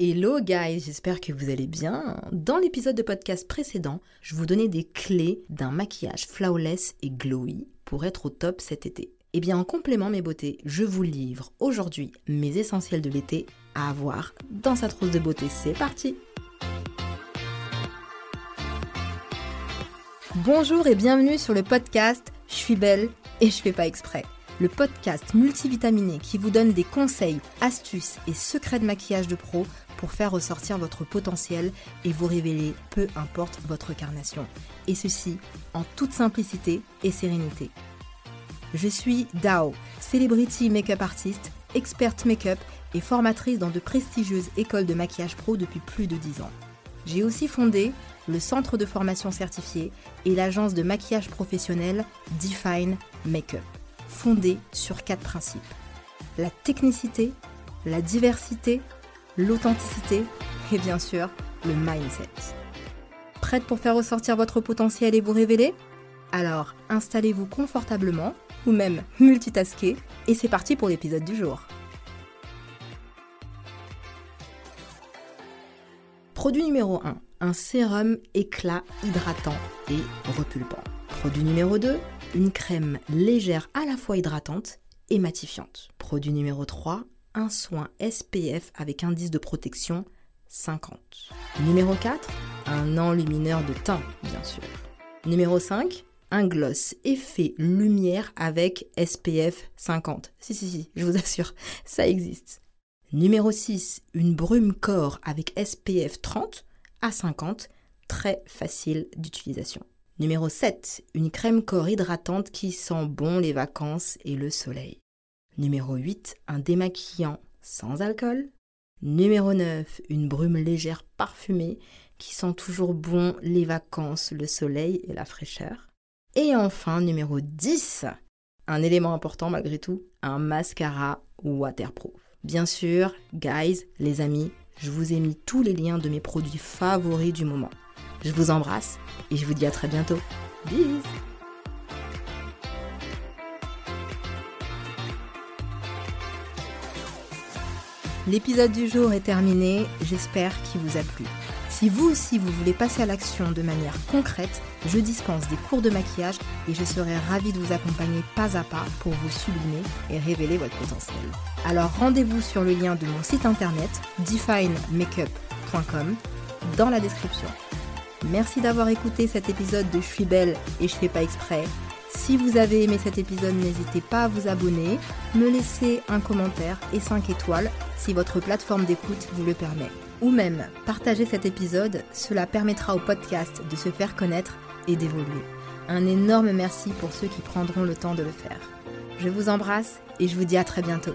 Hello guys, j'espère que vous allez bien. Dans l'épisode de podcast précédent, je vous donnais des clés d'un maquillage flawless et glowy pour être au top cet été. Et eh bien en complément mes beautés, je vous livre aujourd'hui mes essentiels de l'été à avoir dans sa trousse de beauté. C'est parti Bonjour et bienvenue sur le podcast Je suis belle et je fais pas exprès le podcast multivitaminé qui vous donne des conseils, astuces et secrets de maquillage de pro pour faire ressortir votre potentiel et vous révéler peu importe votre carnation. Et ceci en toute simplicité et sérénité. Je suis Dao, celebrity make-up artist, experte make-up et formatrice dans de prestigieuses écoles de maquillage pro depuis plus de 10 ans. J'ai aussi fondé le centre de formation certifié et l'agence de maquillage professionnel Define Makeup fondée sur quatre principes. La technicité, la diversité, l'authenticité et bien sûr le mindset. Prête pour faire ressortir votre potentiel et vous révéler? Alors installez-vous confortablement ou même multitasker et c'est parti pour l'épisode du jour. Produit numéro 1, un sérum éclat hydratant et repulpant. Produit numéro 2, une crème légère à la fois hydratante et matifiante. Produit numéro 3, un soin SPF avec indice de protection 50. Numéro 4, un enlumineur de teint, bien sûr. Numéro 5, un gloss effet lumière avec SPF 50. Si, si, si, je vous assure, ça existe. Numéro 6, une brume corps avec SPF 30 à 50, très facile d'utilisation. Numéro 7. Une crème corps hydratante qui sent bon les vacances et le soleil. Numéro 8. Un démaquillant sans alcool. Numéro 9. Une brume légère parfumée qui sent toujours bon les vacances, le soleil et la fraîcheur. Et enfin, numéro 10. Un élément important malgré tout, un mascara waterproof. Bien sûr, guys, les amis, je vous ai mis tous les liens de mes produits favoris du moment. Je vous embrasse et je vous dis à très bientôt. Bisous L'épisode du jour est terminé, j'espère qu'il vous a plu. Si vous aussi vous voulez passer à l'action de manière concrète, je dispense des cours de maquillage et je serai ravie de vous accompagner pas à pas pour vous sublimer et révéler votre potentiel. Alors rendez-vous sur le lien de mon site internet definemakeup.com dans la description. Merci d'avoir écouté cet épisode de Je suis belle et je fais pas exprès. Si vous avez aimé cet épisode, n'hésitez pas à vous abonner, me laisser un commentaire et 5 étoiles si votre plateforme d'écoute vous le permet. Ou même partager cet épisode, cela permettra au podcast de se faire connaître et d'évoluer. Un énorme merci pour ceux qui prendront le temps de le faire. Je vous embrasse et je vous dis à très bientôt.